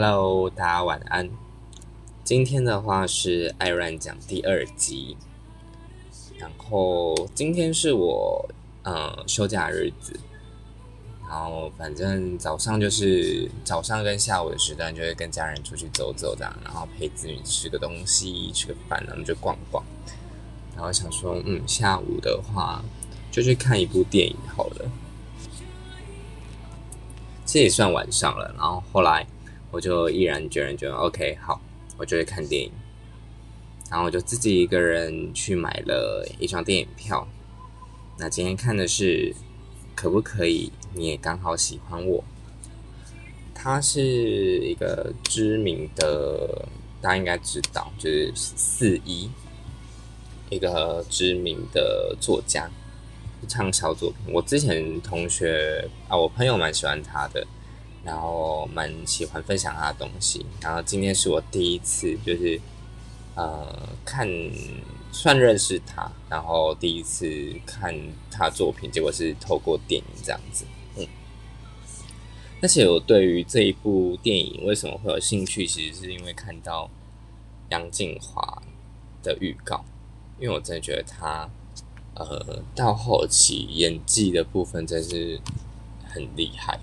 Hello，大家晚安。今天的话是艾乱讲第二集，然后今天是我呃休假日子，然后反正早上就是早上跟下午的时段就会跟家人出去走走这样，然后陪子女吃个东西，吃个饭，然后就逛逛。然后想说，嗯，下午的话就去看一部电影好了。这也算晚上了，然后后来我就毅然决然觉得 OK 好，我就会看电影。然后我就自己一个人去买了一张电影票。那今天看的是可不可以？你也刚好喜欢我。他是一个知名的，大家应该知道，就是四一，一个知名的作家。畅销作品，我之前同学啊，我朋友蛮喜欢他的，然后蛮喜欢分享他的东西。然后今天是我第一次，就是呃看算认识他，然后第一次看他作品，结果是透过电影这样子。嗯，而且我对于这一部电影为什么会有兴趣，其实是因为看到杨静华的预告，因为我真的觉得他。呃，到后期演技的部分真是很厉害，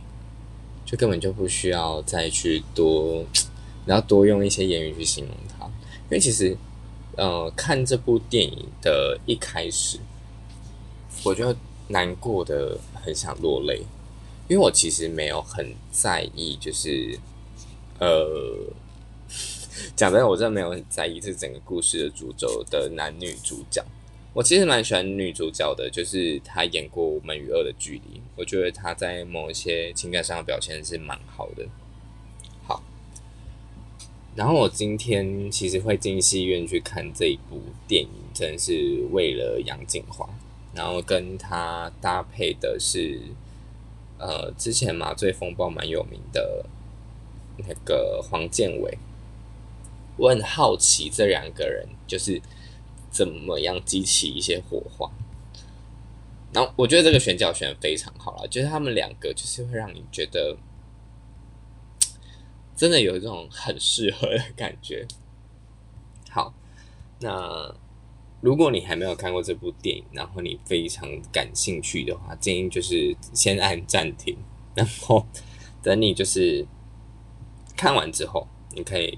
就根本就不需要再去多，然后多用一些言语去形容他。因为其实，呃，看这部电影的一开始，我就难过的很想落泪，因为我其实没有很在意，就是呃，讲真的，我真的没有很在意这整个故事的主轴的男女主角。我其实蛮喜欢女主角的，就是她演过《我们与恶的距离》，我觉得她在某一些情感上的表现是蛮好的。好，然后我今天其实会进戏院去看这一部电影，真的是为了杨景华，然后跟他搭配的是，呃，之前《麻醉风暴》蛮有名的那个黄建伟。我很好奇这两个人就是。怎么样激起一些火花？然后我觉得这个选角选的非常好了，就是他们两个就是会让你觉得真的有一种很适合的感觉。好，那如果你还没有看过这部电影，然后你非常感兴趣的话，建议就是先按暂停，然后等你就是看完之后，你可以。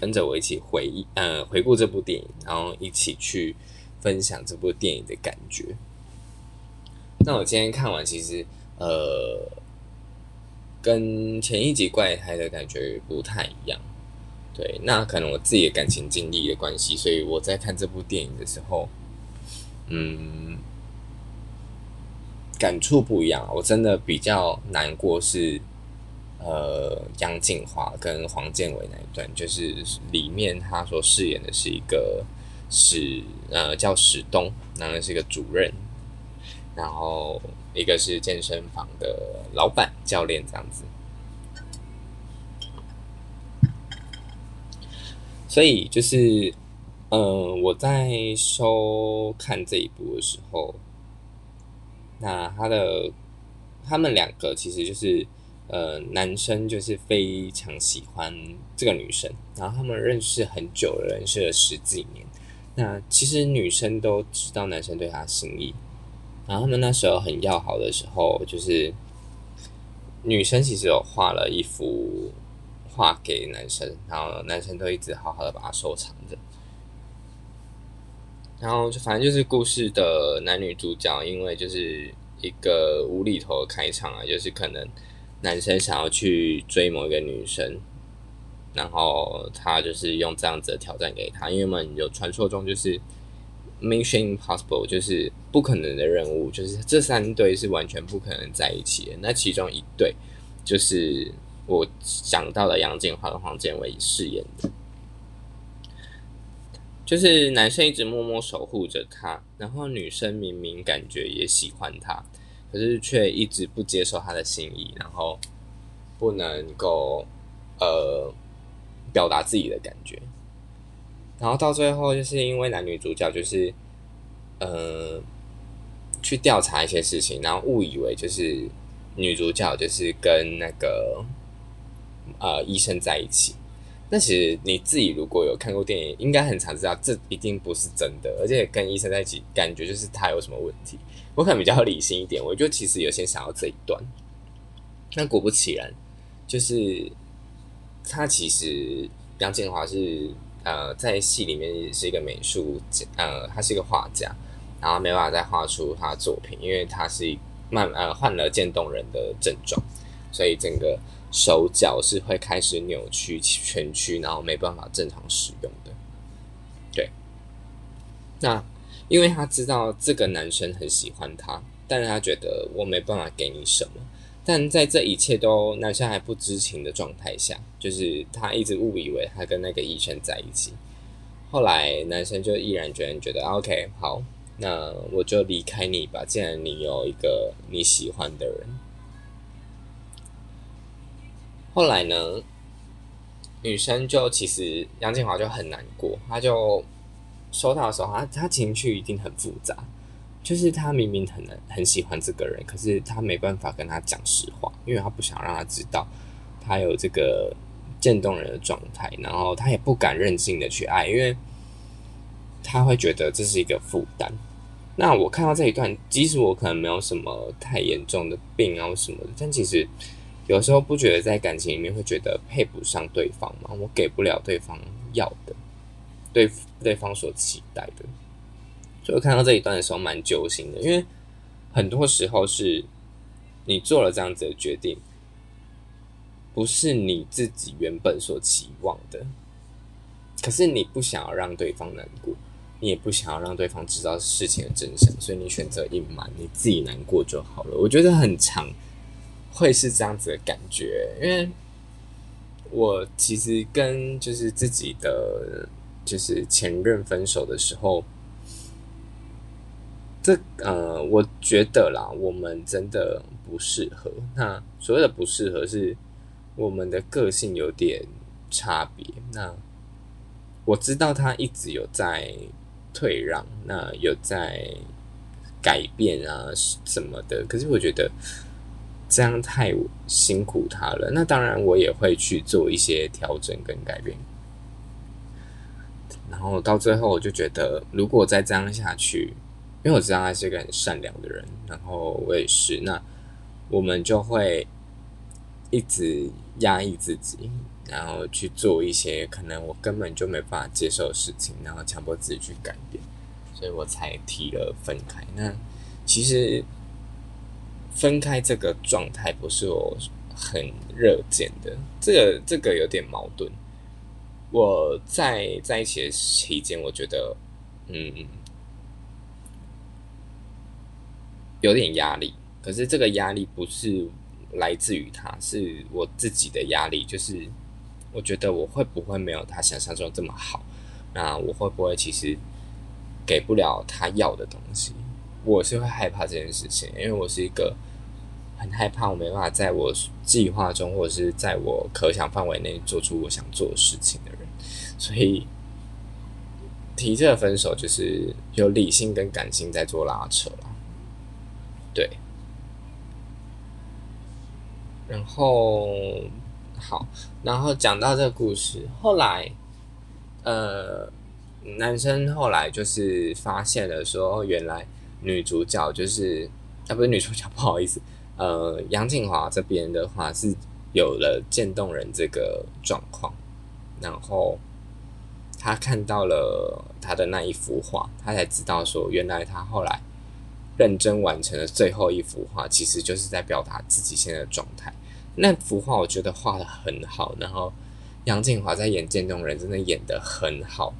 跟着我一起回忆，呃，回顾这部电影，然后一起去分享这部电影的感觉。那我今天看完，其实呃，跟前一集怪胎的感觉不太一样。对，那可能我自己的感情经历的关系，所以我在看这部电影的时候，嗯，感触不一样。我真的比较难过是。呃，杨静华跟黄建伟那一段，就是里面他所饰演的是一个史呃叫史东，然后是一个主任，然后一个是健身房的老板教练这样子。所以就是，嗯，我在收看这一部的时候，那他的他们两个其实就是。呃，男生就是非常喜欢这个女生，然后他们认识很久了，认识了十几年。那其实女生都知道男生对她心意，然后他们那时候很要好的时候，就是女生其实有画了一幅画给男生，然后男生都一直好好的把它收藏着。然后就反正就是故事的男女主角，因为就是一个无厘头的开场啊，就是可能。男生想要去追某一个女生，然后他就是用这样子的挑战给他，因为我们有传说中就是 Mission Impossible，就是不可能的任务，就是这三对是完全不可能在一起的。那其中一对就是我讲到的杨建华和黄建伟饰演的，就是男生一直默默守护着她，然后女生明明感觉也喜欢他。可是却一直不接受他的心意，然后不能够呃表达自己的感觉，然后到最后就是因为男女主角就是呃去调查一些事情，然后误以为就是女主角就是跟那个呃医生在一起。那其实你自己如果有看过电影，应该很常知道这一定不是真的，而且跟医生在一起，感觉就是他有什么问题。我可能比较理性一点，我就其实有些想要这一段。那果不其然，就是他其实杨建华是呃在戏里面是一个美术呃他是一个画家，然后没办法再画出他的作品，因为他是慢呃患了渐冻人的症状，所以整个。手脚是会开始扭曲、蜷曲，然后没办法正常使用的。对，那因为他知道这个男生很喜欢他，但是他觉得我没办法给你什么。但在这一切都男生还不知情的状态下，就是他一直误以为他跟那个医生在一起。后来男生就毅然决然觉得，OK，好，那我就离开你吧。既然你有一个你喜欢的人。后来呢，女生就其实杨建华就很难过，他就收到的时候，他他情绪一定很复杂，就是他明明很很喜欢这个人，可是他没办法跟他讲实话，因为他不想让他知道他有这个渐冻人的状态，然后他也不敢任性的去爱，因为他会觉得这是一个负担。那我看到这一段，即使我可能没有什么太严重的病啊什么的，但其实。有时候不觉得在感情里面会觉得配不上对方吗？我给不了对方要的，对对方所期待的，所以我看到这一段的时候蛮揪心的，因为很多时候是你做了这样子的决定，不是你自己原本所期望的，可是你不想要让对方难过，你也不想要让对方知道事情的真相，所以你选择隐瞒，你自己难过就好了。我觉得很长。会是这样子的感觉，因为我其实跟就是自己的就是前任分手的时候，这呃，我觉得啦，我们真的不适合。那所谓的不适合，是我们的个性有点差别。那我知道他一直有在退让，那有在改变啊什么的，可是我觉得。这样太辛苦他了。那当然，我也会去做一些调整跟改变。然后到最后，我就觉得，如果再这样下去，因为我知道他是一个很善良的人，然后我也是，那我们就会一直压抑自己，然后去做一些可能我根本就没办法接受的事情，然后强迫自己去改变，所以我才提了分开。那其实。分开这个状态不是我很热见的，这个这个有点矛盾。我在在一起的期间，我觉得嗯有点压力，可是这个压力不是来自于他，是我自己的压力。就是我觉得我会不会没有他想象中这么好？那我会不会其实给不了他要的东西？我是会害怕这件事情，因为我是一个很害怕我没办法在我计划中或者是在我可想范围内做出我想做的事情的人，所以提这个分手就是有理性跟感性在做拉扯了，对。然后好，然后讲到这个故事，后来呃，男生后来就是发现了说，原来。女主角就是啊，不是女主角，不好意思，呃，杨静华这边的话是有了渐冻人这个状况，然后他看到了他的那一幅画，他才知道说，原来他后来认真完成了最后一幅画，其实就是在表达自己现在的状态。那幅画我觉得画的很好，然后杨静华在演渐冻人，真的演的很好。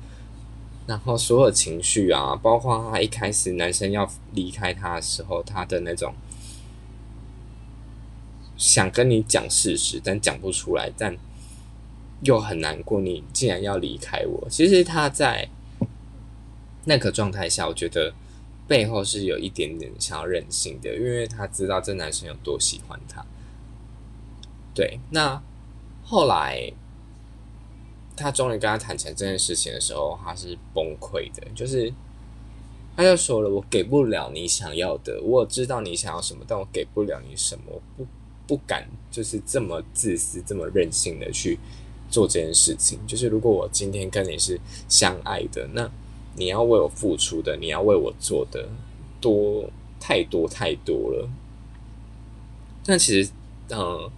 然后所有情绪啊，包括他一开始男生要离开他的时候，他的那种想跟你讲事实，但讲不出来，但又很难过，你竟然要离开我。其实他在那个状态下，我觉得背后是有一点点想要任性的，因为他知道这男生有多喜欢他。对，那后来。他终于跟他坦诚这件事情的时候，他是崩溃的。就是他就说了：“我给不了你想要的，我知道你想要什么，但我给不了你什么。不不敢就是这么自私、这么任性的去做这件事情。就是如果我今天跟你是相爱的，那你要为我付出的，你要为我做的多太多太多了。但其实，嗯，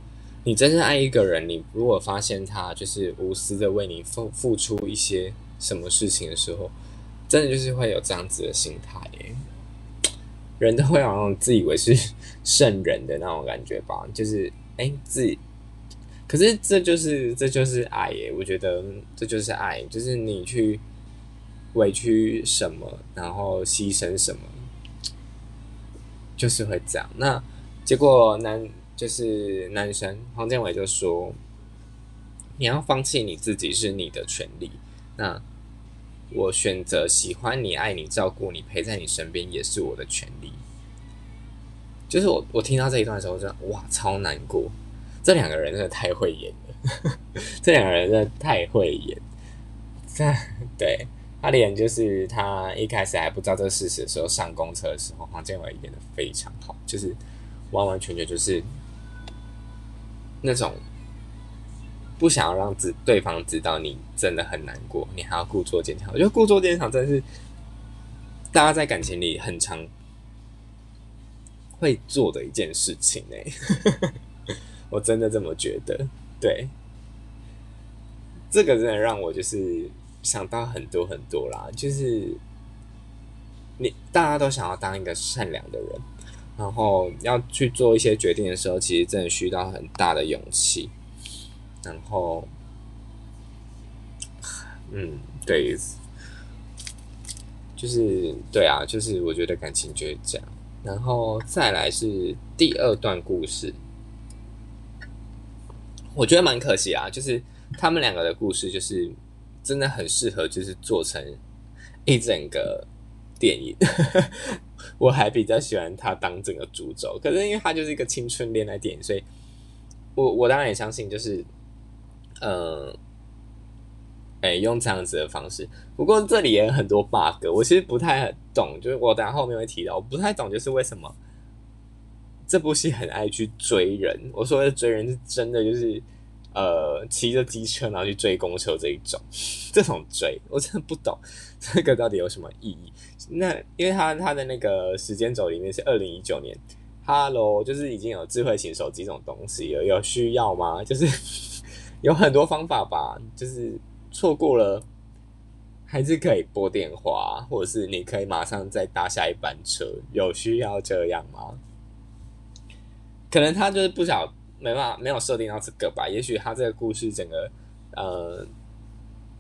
你真正爱一个人，你如果发现他就是无私的为你付付出一些什么事情的时候，真的就是会有这样子的心态耶。人都会有那种自以为是圣人的那种感觉吧，就是哎，自己，可是这就是这就是爱耶。我觉得这就是爱，就是你去委屈什么，然后牺牲什么，就是会这样。那。结果男就是男生黄建伟就说：“你要放弃你自己是你的权利。那我选择喜欢你、爱你、照顾你、陪在你身边也是我的权利。”就是我我听到这一段的时候，就哇超难过。这两个人真的太会演了，这两个人真的太会演。在对他连就是他一开始还不知道这个事实的时候，上公车的时候，黄建伟演的非常好，就是。完完全全就是那种不想要让知对方知道你真的很难过，你还要故作坚强。我觉得故作坚强真的是大家在感情里很常会做的一件事情哎，我真的这么觉得。对，这个真的让我就是想到很多很多啦，就是你大家都想要当一个善良的人。然后要去做一些决定的时候，其实真的需要很大的勇气。然后，嗯，对，就是对啊，就是我觉得感情就是这样。然后再来是第二段故事，我觉得蛮可惜啊，就是他们两个的故事，就是真的很适合，就是做成一整个电影。我还比较喜欢他当整个主轴，可是因为他就是一个青春恋爱电影，所以我我当然也相信，就是呃，哎，用这样子的方式。不过这里也有很多 bug，我其实不太懂，就是我等下后面会提到，我不太懂，就是为什么这部戏很爱去追人。我说的追人是真的，就是呃，骑着机车然后去追公车这一种，这种追我真的不懂，这个到底有什么意义？那因为他他的那个时间轴里面是二零一九年，Hello，就是已经有智慧型手机这种东西有有需要吗？就是 有很多方法吧，就是错过了还是可以拨电话，或者是你可以马上再搭下一班车，有需要这样吗？可能他就是不想没办法没有设定到这个吧，也许他这个故事整个呃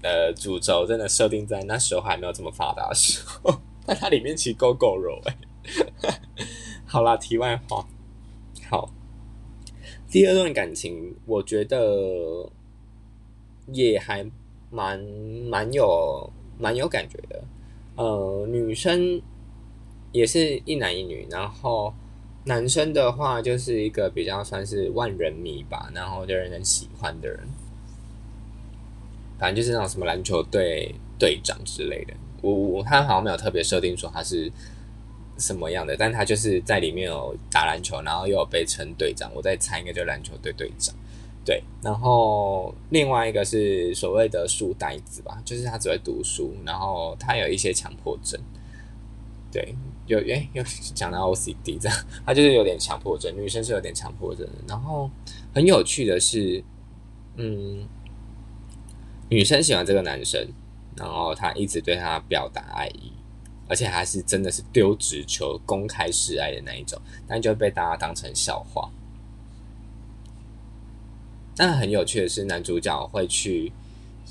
呃主轴真的设定在那时候还没有这么发达的时候。但它里面其实够够肉哎，好啦，题外话，好，第二段感情我觉得也还蛮蛮有蛮有感觉的，呃，女生也是一男一女，然后男生的话就是一个比较算是万人迷吧，然后就人人喜欢的人，反正就是那种什么篮球队队长之类的。我我他好像没有特别设定说他是什么样的，但他就是在里面有打篮球，然后又有被称队长。我在猜应该就篮球队队长，对。然后另外一个是所谓的书呆子吧，就是他只会读书，然后他有一些强迫症，对，有诶又讲到 OCD 这样，他就是有点强迫症，女生是有点强迫症的。然后很有趣的是，嗯，女生喜欢这个男生。然后他一直对他表达爱意，而且还是真的是丢直球、公开示爱的那一种，但就被大家当成笑话。但很有趣的是，男主角会去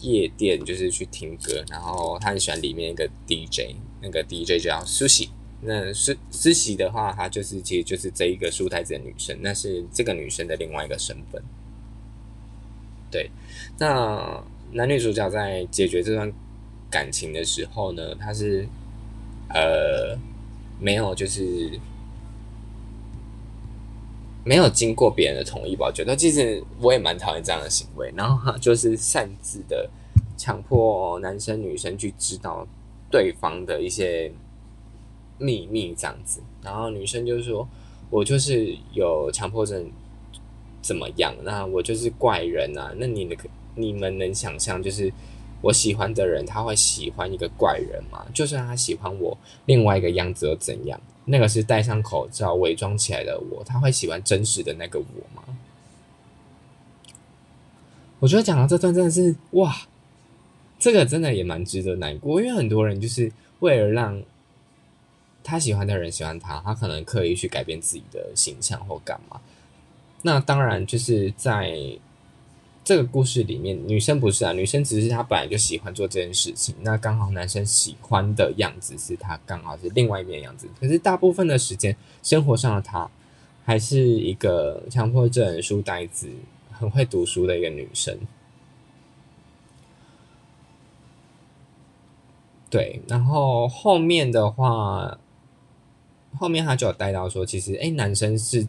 夜店，就是去听歌，然后他很喜欢里面一个 DJ，那个 DJ 叫苏西。那苏苏西的话，他就是其实就是这一个书台子的女生，那是这个女生的另外一个身份。对，那男女主角在解决这段。感情的时候呢，他是呃没有，就是没有经过别人的同意吧？我觉得其实我也蛮讨厌这样的行为。然后他就是擅自的强迫男生女生去知道对方的一些秘密，这样子。然后女生就是说：“我就是有强迫症，怎么样？那我就是怪人啊！那你的你们能想象，就是我喜欢的人，他会喜欢一个怪人吗？就算他喜欢我另外一个样子又怎样？那个是戴上口罩伪装起来的我，他会喜欢真实的那个我吗？我觉得讲到这段真的是哇，这个真的也蛮值得难过，因为很多人就是为了让他喜欢的人喜欢他，他可能刻意去改变自己的形象或干嘛。那当然就是在这个故事里面，女生不是啊，女生只是她本来就喜欢做这件事情。那刚好男生喜欢的样子是她刚好是另外一面样子。可是大部分的时间，生活上的她还是一个强迫症书呆子，很会读书的一个女生。对，然后后面的话，后面他就有带到说，其实哎，男生是。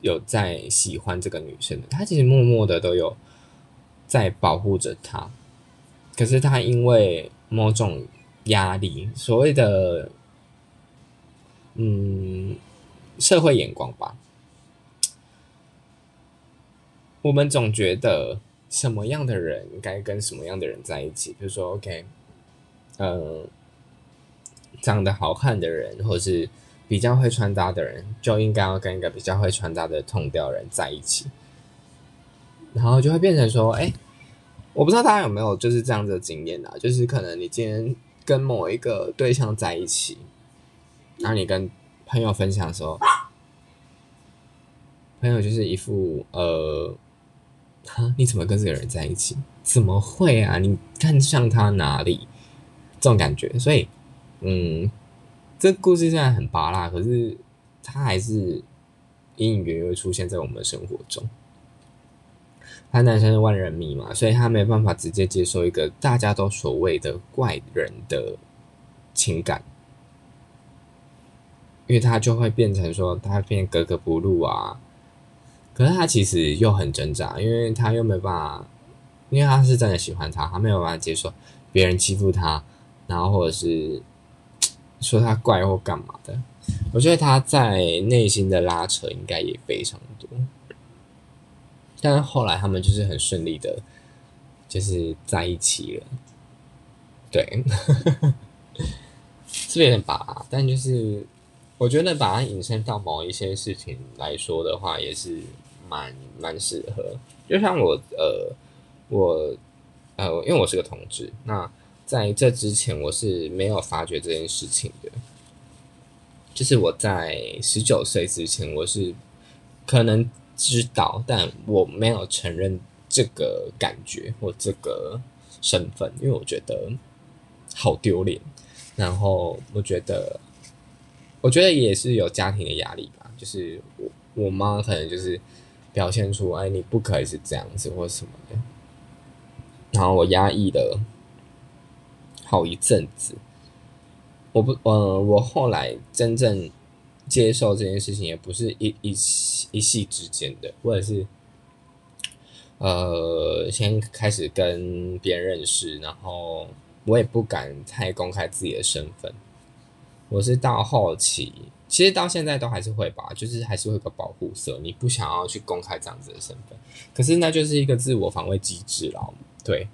有在喜欢这个女生的，他其实默默的都有在保护着他，可是他因为某种压力，所谓的嗯社会眼光吧，我们总觉得什么样的人该跟什么样的人在一起，比如说 OK，呃，长得好看的人，或是。比较会穿搭的人就应该要跟一个比较会穿搭的同调人在一起，然后就会变成说，哎，我不知道大家有没有就是这样子的经验啊？就是可能你今天跟某一个对象在一起，然后你跟朋友分享的时候，朋友就是一副呃，哈，你怎么跟这个人在一起？怎么会啊？你看上他哪里？这种感觉，所以，嗯。这故事现在很拔辣，可是它还是隐隐约约出现在我们的生活中。他男生是万人迷嘛，所以他没办法直接接受一个大家都所谓的怪人的情感，因为他就会变成说他变格格不入啊。可是他其实又很挣扎，因为他又没办法，因为他是真的喜欢他，他没有办法接受别人欺负他，然后或者是。说他怪或干嘛的，我觉得他在内心的拉扯应该也非常多，但是后来他们就是很顺利的，就是在一起了。对，是有点拔？但就是我觉得把它引申到某一些事情来说的话，也是蛮蛮适合。就像我呃，我呃，因为我是个同志，那。在这之前，我是没有发觉这件事情的。就是我在十九岁之前，我是可能知道，但我没有承认这个感觉或这个身份，因为我觉得好丢脸。然后我觉得，我觉得也是有家庭的压力吧。就是我我妈可能就是表现出，哎，你不可以是这样子或什么的。然后我压抑的。好一阵子，我不，呃，我后来真正接受这件事情，也不是一一一夕之间的，或者是，呃，先开始跟别人认识，然后我也不敢太公开自己的身份。我是到后期，其实到现在都还是会吧，就是还是会有个保护色，你不想要去公开这样子的身份，可是那就是一个自我防卫机制了，对。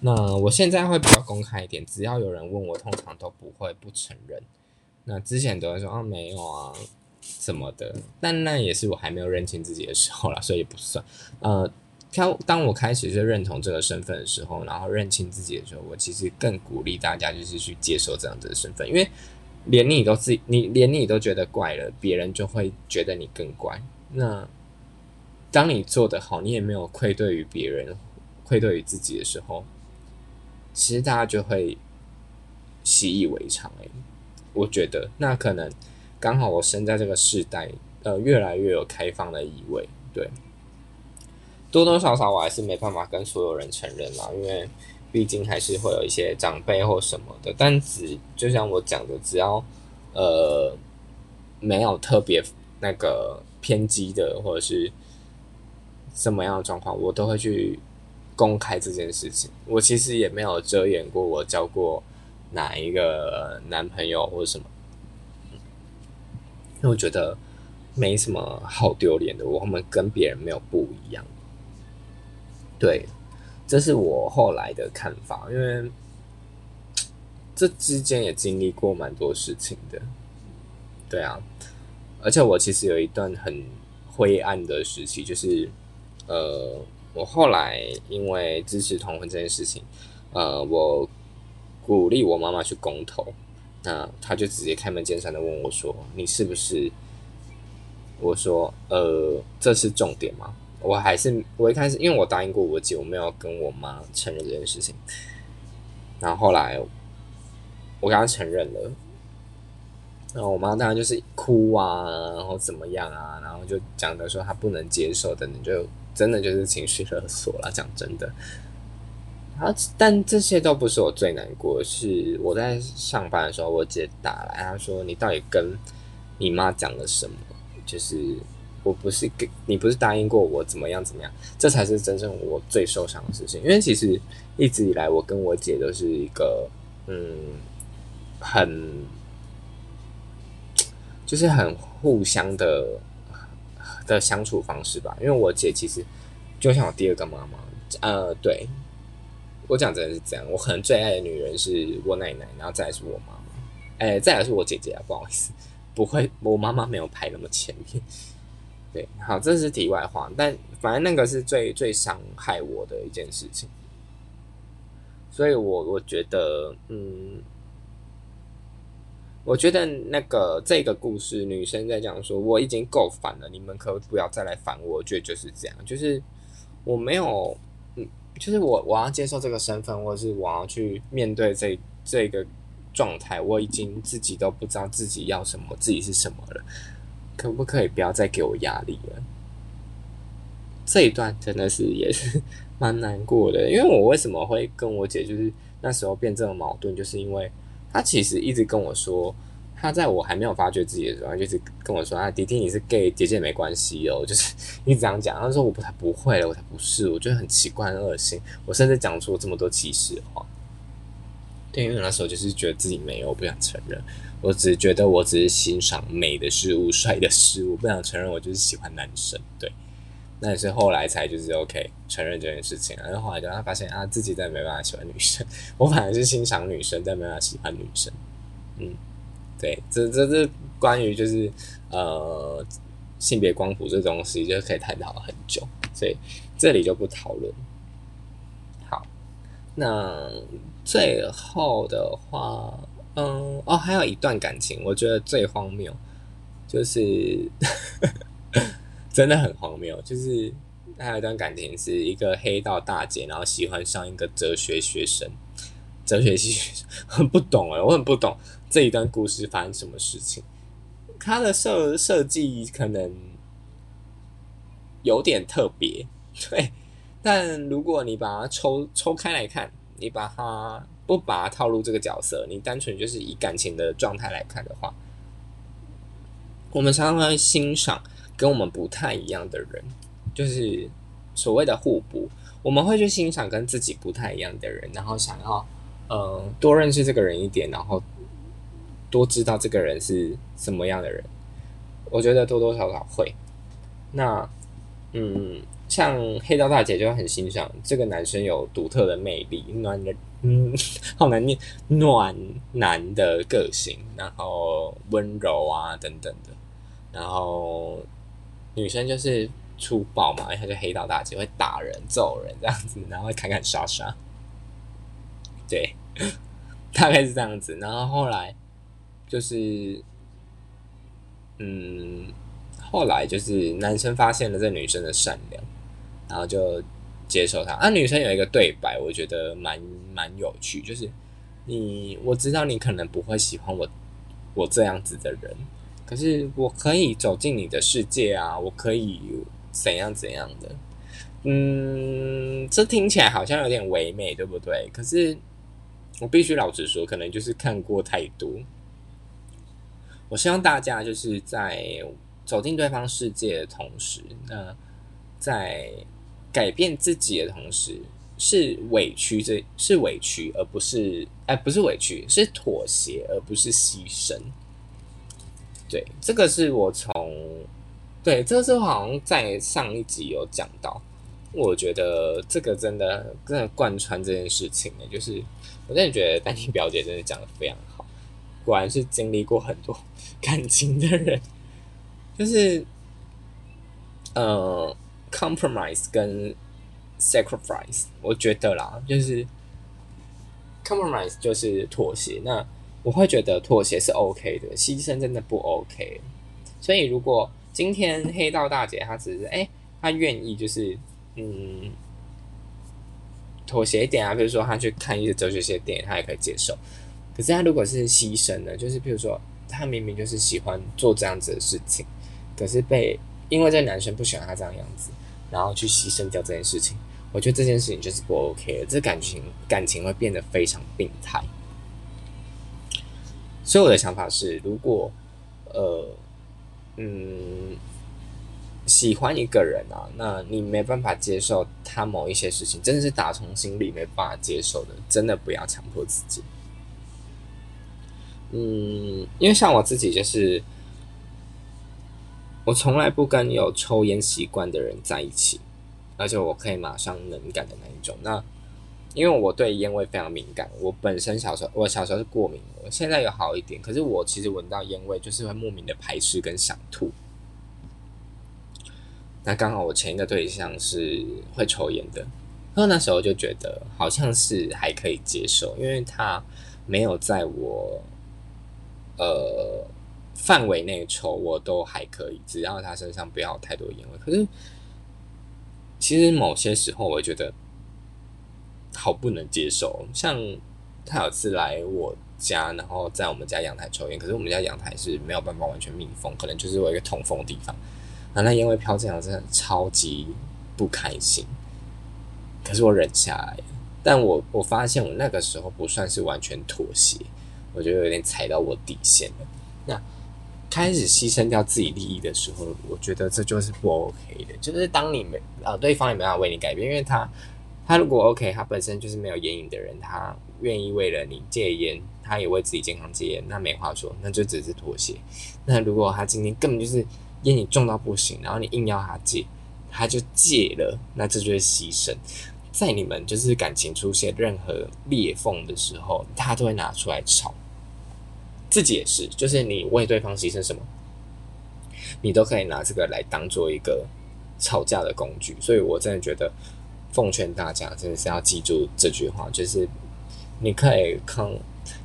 那我现在会比较公开一点，只要有人问我，通常都不会不承认。那之前都会说啊没有啊什么的，但那也是我还没有认清自己的时候啦，所以不算。呃，当当我开始就认同这个身份的时候，然后认清自己的时候，我其实更鼓励大家就是去接受这样子的身份，因为连你都自，你连你都觉得怪了，别人就会觉得你更怪。那当你做得好，你也没有愧对于别人，愧对于自己的时候。其实大家就会习以为常诶，我觉得那可能刚好我生在这个时代，呃，越来越有开放的意味，对，多多少少我还是没办法跟所有人承认啦，因为毕竟还是会有一些长辈或什么的，但只就像我讲的，只要呃没有特别那个偏激的或者是什么样的状况，我都会去。公开这件事情，我其实也没有遮掩过我教过哪一个男朋友或者什么，因为我觉得没什么好丢脸的，我们跟别人没有不一样。对，这是我后来的看法，因为这之间也经历过蛮多事情的。对啊，而且我其实有一段很灰暗的时期，就是呃，我后来因为支持同婚这件事情，呃，我鼓励我妈妈去公投，那她就直接开门见山的问我说：“你是不是？”我说：“呃，这是重点吗？”我还是我一开始，因为我答应过我姐，我没有跟我妈承认这件事情。然后后来我跟她承认了，然后我妈当然就是哭啊，然后怎么样啊，然后就讲的说她不能接受等等，就真的就是情绪勒索了。讲真的，然后但这些都不是我最难过，是我在上班的时候，我姐打来，她说你到底跟你妈讲了什么？就是。我不是给你，不是答应过我怎么样怎么样，这才是真正我最受伤的事情。因为其实一直以来，我跟我姐都是一个嗯，很就是很互相的的相处方式吧。因为我姐其实就像我第二个妈妈，呃，对我讲真的是这样。我可能最爱的女人是我奶奶，然后再来是我妈妈，哎，再来是我姐姐啊。不好意思，不会，我妈妈没有排那么前面。对，好，这是题外话，但反正那个是最最伤害我的一件事情，所以我我觉得，嗯，我觉得那个这个故事，女生在讲说我已经够烦了，你们可不要再来烦我。我觉得就是这样，就是我没有，就是我我要接受这个身份，或者是我要去面对这这个状态，我已经自己都不知道自己要什么，自己是什么了。可不可以不要再给我压力了？这一段真的是也是 蛮难过的，因为我为什么会跟我姐就是那时候变这种矛盾，就是因为她其实一直跟我说，他在我还没有发觉自己的时候，就是跟我说啊，弟弟你是 gay，姐姐没关系哦，就是一直这样讲。他说我不才不会了，我才不是，我觉得很奇怪、很恶心，我甚至讲出这么多歧视话。对，因为那时候就是觉得自己没有，我不想承认。我只觉得我只是欣赏美的事物、帅的事物，不想承认我就是喜欢男生。对，那也是后来才就是 OK 承认这件事情。然后后来就他发现啊，自己再没办法喜欢女生。我反而是欣赏女生，但没办法喜欢女生。嗯，对，这这这关于就是呃性别光谱这东西，就可以探讨很久，所以这里就不讨论。好，那最后的话。嗯哦，还有一段感情，我觉得最荒谬，就是 真的很荒谬。就是还有一段感情，是一个黑道大姐，然后喜欢上一个哲学学生，哲学系，很 不懂哎，我很不懂这一段故事发生什么事情。它的设设计可能有点特别，对，但如果你把它抽抽开来看，你把它。不把它套入这个角色，你单纯就是以感情的状态来看的话，我们常常会欣赏跟我们不太一样的人，就是所谓的互补。我们会去欣赏跟自己不太一样的人，然后想要呃多认识这个人一点，然后多知道这个人是什么样的人。我觉得多多少少会。那嗯，像黑道大姐就很欣赏这个男生有独特的魅力，暖的。嗯，好难念，暖男的个性，然后温柔啊等等的，然后女生就是粗暴嘛，因为她就黑道大姐会打人、揍人这样子，然后会砍砍杀杀，对，大概是这样子。然后后来就是，嗯，后来就是男生发现了这女生的善良，然后就。接受她啊！女生有一个对白，我觉得蛮蛮有趣，就是你我知道你可能不会喜欢我我这样子的人，可是我可以走进你的世界啊！我可以怎样怎样的？嗯，这听起来好像有点唯美，对不对？可是我必须老实说，可能就是看过太多。我希望大家就是在走进对方世界的同时，那在。改变自己的同时，是委屈，这是委屈，而不是哎，不是委屈，是妥协，而不是牺牲。对，这个是我从对，这是好像在上一集有讲到。我觉得这个真的真的贯穿这件事情呢，就是我真的觉得丹妮表姐真的讲的非常好，果然是经历过很多 感情的人，就是呃，compromise 跟 sacrifice，我觉得啦，就是 compromise 就是妥协，那我会觉得妥协是 OK 的，牺牲真的不 OK。所以如果今天黑道大姐她只是哎，她愿意就是。嗯，妥协一点啊，比如说他去看一些哲学系的电影，他也可以接受。可是他如果是牺牲的，就是比如说他明明就是喜欢做这样子的事情，可是被因为这男生不喜欢他这样样子，然后去牺牲掉这件事情，我觉得这件事情就是不 OK 的，这感情感情会变得非常病态。所以我的想法是，如果呃，嗯。喜欢一个人啊，那你没办法接受他某一些事情，真的是打从心里没办法接受的，真的不要强迫自己。嗯，因为像我自己就是，我从来不跟有抽烟习惯的人在一起，而且我可以马上能感的那一种。那因为我对烟味非常敏感，我本身小时候我小时候是过敏的，现在有好一点，可是我其实闻到烟味就是会莫名的排斥跟想吐。那刚好我前一个对象是会抽烟的，然后那时候就觉得好像是还可以接受，因为他没有在我呃范围内抽，我都还可以，只要他身上不要太多烟味。可是其实某些时候，我觉得好不能接受。像他有次来我家，然后在我们家阳台抽烟，可是我们家阳台是没有办法完全密封，可能就是我一个通风的地方。那烟味飘进来，真的超级不开心。可是我忍下来，但我我发现我那个时候不算是完全妥协，我觉得有点踩到我底线了。那开始牺牲掉自己利益的时候，我觉得这就是不 OK 的。就是当你没啊，对方也没办法为你改变，因为他他如果 OK，他本身就是没有烟瘾的人，他愿意为了你戒烟，他也为自己健康戒烟，那没话说，那就只是妥协。那如果他今天根本就是。烟瘾重到不行，然后你硬要他戒，他就戒了，那这就是牺牲。在你们就是感情出现任何裂缝的时候，他都会拿出来吵。自己也是，就是你为对方牺牲什么，你都可以拿这个来当做一个吵架的工具。所以我真的觉得，奉劝大家真的是要记住这句话，就是你可以 com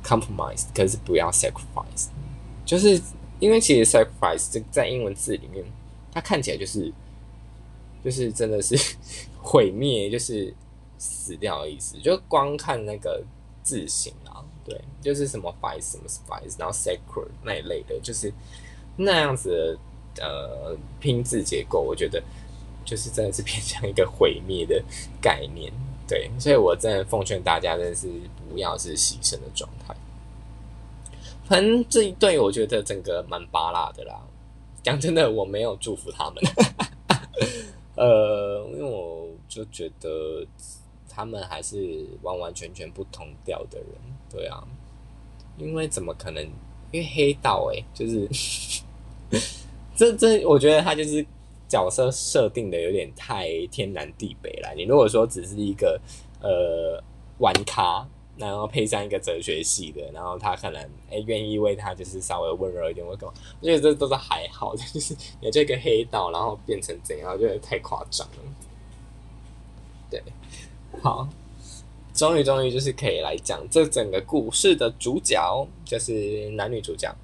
compromise，可是不要 sacrifice，就是。因为其实 sacrifice 这在英文字里面，它看起来就是就是真的是 毁灭，就是死掉的意思。就光看那个字形，对，就是什么 fice 什么 fice，然后 sacred 那一类的，就是那样子的呃拼字结构，我觉得就是真的是 偏向一个毁灭的概念。对，所以我真的奉劝大家，真的是不要是牺牲的状态。反正这一对，我觉得整个蛮巴辣的啦。讲真的，我没有祝福他们。呃，因为我就觉得他们还是完完全全不同调的人。对啊，因为怎么可能？因为黑道哎，就是这 这，我觉得他就是角色设定的有点太天南地北了。你如果说只是一个呃玩咖。然后配上一个哲学系的，然后他可能哎愿意为他就是稍微温柔一点，我搞，我觉得这都是还好的，就是你这个黑道，然后变成怎样，我觉得太夸张了。对，好，终于终于就是可以来讲这整个故事的主角，就是男女主角，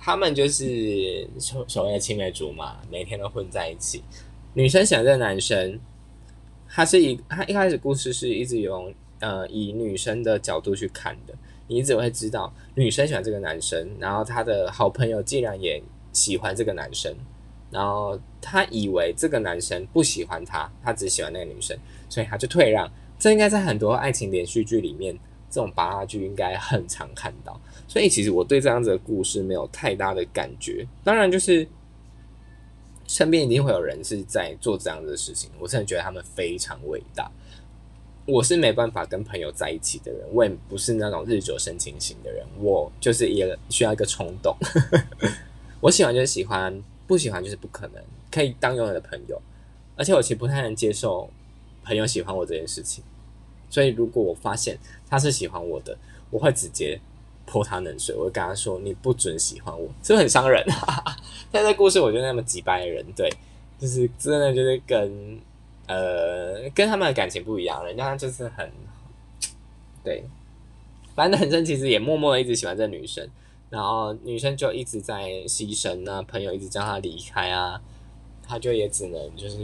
他们就是所所谓的青梅竹马，每天都混在一起。女生喜欢这个男生，他是一他一开始故事是一直用。呃，以女生的角度去看的，你只会知道女生喜欢这个男生，然后他的好朋友竟然也喜欢这个男生，然后他以为这个男生不喜欢他，他只喜欢那个女生，所以他就退让。这应该在很多爱情连续剧里面，这种八拉剧应该很常看到。所以其实我对这样子的故事没有太大的感觉。当然，就是身边一定会有人是在做这样子的事情，我真的觉得他们非常伟大。我是没办法跟朋友在一起的人，我也不是那种日久生情型的人，我就是一个需要一个冲动。我喜欢就是喜欢，不喜欢就是不可能，可以当永远的朋友。而且我其实不太能接受朋友喜欢我这件事情，所以如果我发现他是喜欢我的，我会直接泼他冷水，我会跟他说：“你不准喜欢我。”是不是很伤人？但这故事我觉得那么几百人，对，就是真的就是跟呃跟他们的感情不一样，人家就是很对。反正男生其实也默默的一直喜欢这女生，然后女生就一直在牺牲啊，朋友一直叫他离开啊，他就也只能就是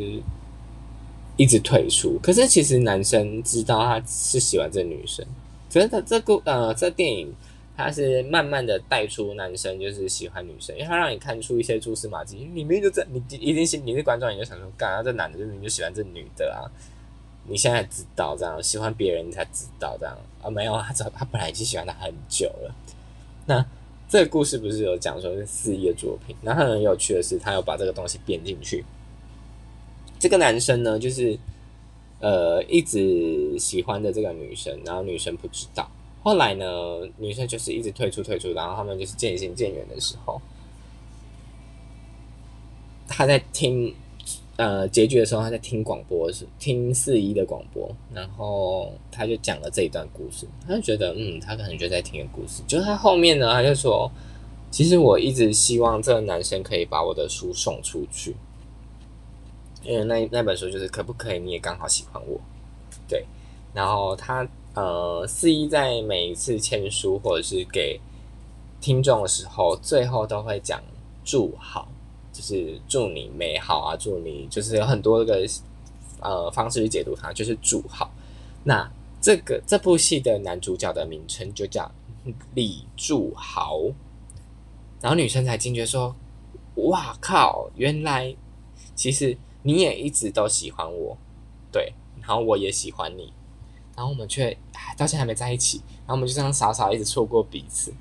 一直退出。可是其实男生知道他是喜欢这女生，可是他这个呃这电影他是慢慢的带出男生就是喜欢女生，因为他让你看出一些蛛丝马迹，你明明就在你一定是你是观众，你就想说，干啊这男的就你就喜欢这女的啊。你现在知道这样喜欢别人，你才知道这样啊？没有，他他本来已经喜欢他很久了。那这个故事不是有讲说是四亿的作品？那很有趣的是，他有把这个东西编进去。这个男生呢，就是呃一直喜欢的这个女生，然后女生不知道。后来呢，女生就是一直退出退出，然后他们就是渐行渐远的时候，他在听。呃，结局的时候，他在听广播，是听四一的广播，然后他就讲了这一段故事。他就觉得，嗯，他可能就在听个故事。就是他后面呢，他就说，其实我一直希望这个男生可以把我的书送出去，因为那那本书就是可不可以你也刚好喜欢我，对。然后他呃，四一在每一次签书或者是给听众的时候，最后都会讲祝好。就是祝你美好啊，祝你就是有很多个呃方式去解读它，就是祝好。那这个这部戏的男主角的名称就叫李祝豪，然后女生才惊觉说：“哇靠，原来其实你也一直都喜欢我，对，然后我也喜欢你，然后我们却到现在还没在一起，然后我们就这样傻傻一直错过彼此。”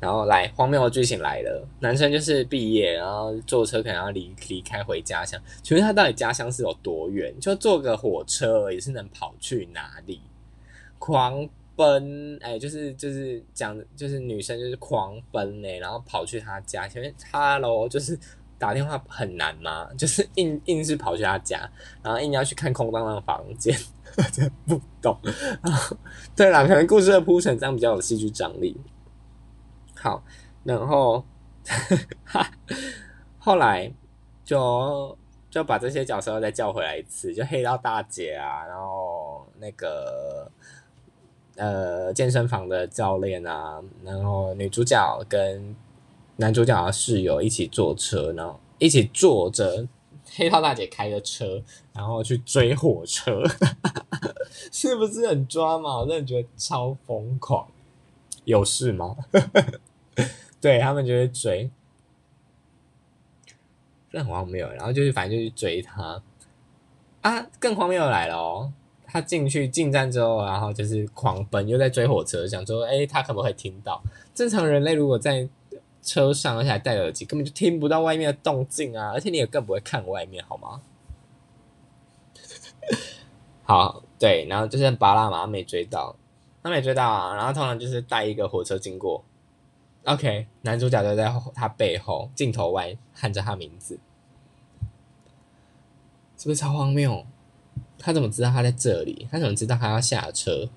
然后来荒谬的剧情来了，男生就是毕业，然后坐车可能要离离开回家乡。请问他到底家乡是有多远？就坐个火车也是能跑去哪里？狂奔，哎，就是就是讲，就是女生就是狂奔呢，然后跑去他家。前面哈喽，就是打电话很难吗？就是硬硬是跑去他家，然后硬要去看空荡荡的房间，真不懂。对了，可能故事的铺陈这样比较有戏剧张力。好，然后后来就就把这些角色再叫回来一次，就黑道大姐啊，然后那个呃健身房的教练啊，然后女主角跟男主角的室友一起坐车，然后一起坐着 黑道大姐开的车，然后去追火车，是不是很抓嘛？我真的觉得超疯狂，有事吗？对他们就会追，这很荒谬。然后就是反正就去追他啊，更荒谬的来了哦！他进去进站之后，然后就是狂奔，又在追火车，想说：哎，他可不可以听到？正常人类如果在车上，而且还戴耳机，根本就听不到外面的动静啊！而且你也更不会看外面，好吗？好，对，然后就是巴拉马没追到，他没追到啊。然后通常就是带一个火车经过。OK，男主角就在他背后镜头外喊着他名字，是不是超荒谬？他怎么知道他在这里？他怎么知道他要下车？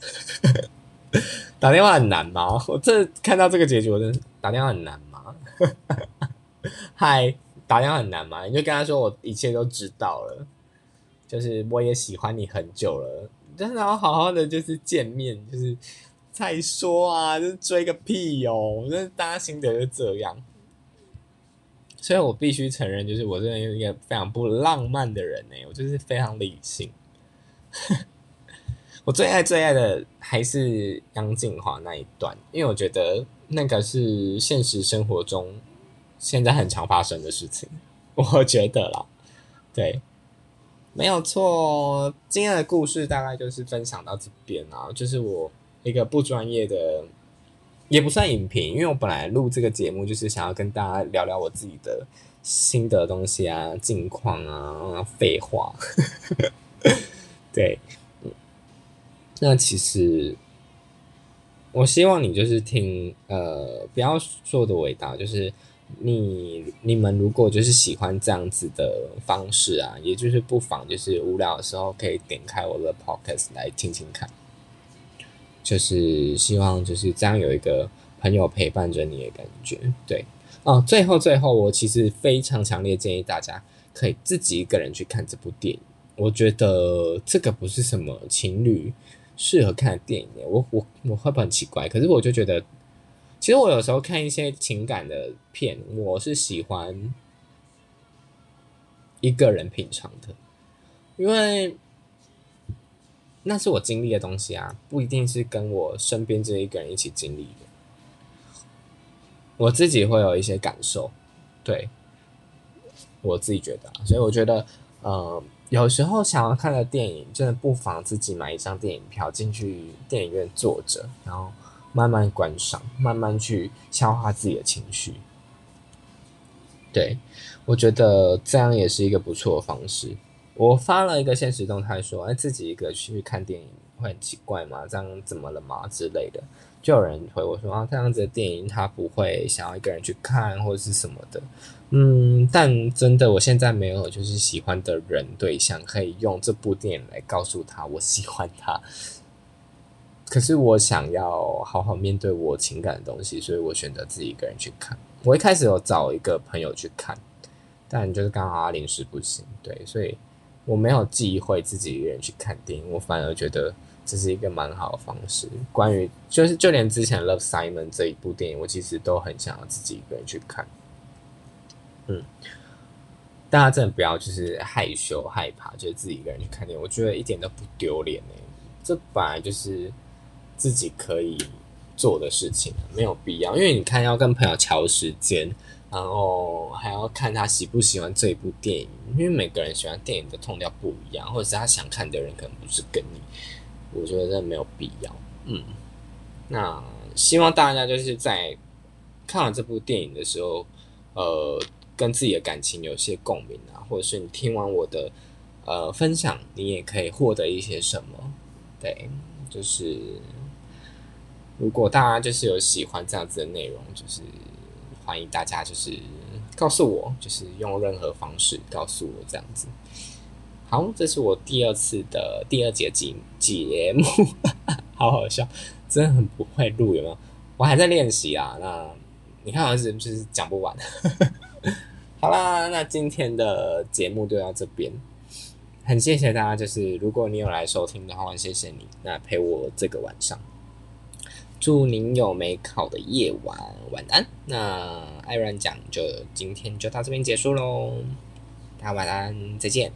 打电话很难吗？我这看到这个结局，我真的打电话很难吗？嗨，打电话很难吗？你就跟他说我一切都知道了，就是我也喜欢你很久了，真的要好好的就是见面，就是。再说啊，就是追个屁哟哦！那大家心得就这样。所以我必须承认，就是我真的是一个非常不浪漫的人呢。我就是非常理性。我最爱最爱的还是杨静华那一段，因为我觉得那个是现实生活中现在很常发生的事情。我觉得啦，对，没有错。今天的故事大概就是分享到这边啊，就是我。一个不专业的，也不算影评，因为我本来录这个节目就是想要跟大家聊聊我自己的心得东西啊、近况啊、废话。对，那其实我希望你就是听，呃，不要说的伟大，就是你你们如果就是喜欢这样子的方式啊，也就是不妨就是无聊的时候可以点开我的 podcast 来听听看，就是希望就是这样有一个朋友陪伴着你的感觉，对。哦，最后最后，我其实非常强烈建议大家可以自己一个人去看这部电影。我觉得这个不是什么情侣适合看的电影。我我我会不会很奇怪？可是我就觉得，其实我有时候看一些情感的片，我是喜欢一个人品尝的，因为那是我经历的东西啊，不一定是跟我身边这一个人一起经历的。我自己会有一些感受，对我自己觉得，所以我觉得，呃，有时候想要看的电影，真的不妨自己买一张电影票进去电影院坐着，然后慢慢观赏，慢慢去消化自己的情绪。对我觉得这样也是一个不错的方式。我发了一个现实动态说：“哎，自己一个去看电影会很奇怪吗？这样怎么了吗？”之类的。就有人回我说啊，这样子的电影他不会想要一个人去看或者是什么的，嗯，但真的我现在没有就是喜欢的人对象可以用这部电影来告诉他我喜欢他，可是我想要好好面对我情感的东西，所以我选择自己一个人去看。我一开始有找一个朋友去看，但就是刚好他临时不行，对，所以我没有忌讳自己一个人去看电影，我反而觉得。这是一个蛮好的方式。关于就是就连之前《Love Simon》这一部电影，我其实都很想要自己一个人去看。嗯，大家真的不要就是害羞害怕，就是自己一个人去看电影，我觉得一点都不丢脸呢。这本来就是自己可以做的事情，没有必要。因为你看，要跟朋友敲时间，然后还要看他喜不喜欢这一部电影，因为每个人喜欢电影的痛调不一样，或者是他想看的人可能不是跟你。我觉得这没有必要。嗯，那希望大家就是在看完这部电影的时候，呃，跟自己的感情有些共鸣啊，或者是你听完我的呃分享，你也可以获得一些什么。对，就是如果大家就是有喜欢这样子的内容，就是欢迎大家就是告诉我，就是用任何方式告诉我这样子。好，这是我第二次的第二节节节目，好好笑，真的很不会录，有没有？我还在练习啊。那你看，好像是就是讲不完。好啦，那今天的节目就到这边，很谢谢大家。就是如果你有来收听的话，谢谢你，那陪我这个晚上。祝您有美好的夜晚，晚安。那艾然讲就今天就到这边结束喽，大家晚安，再见。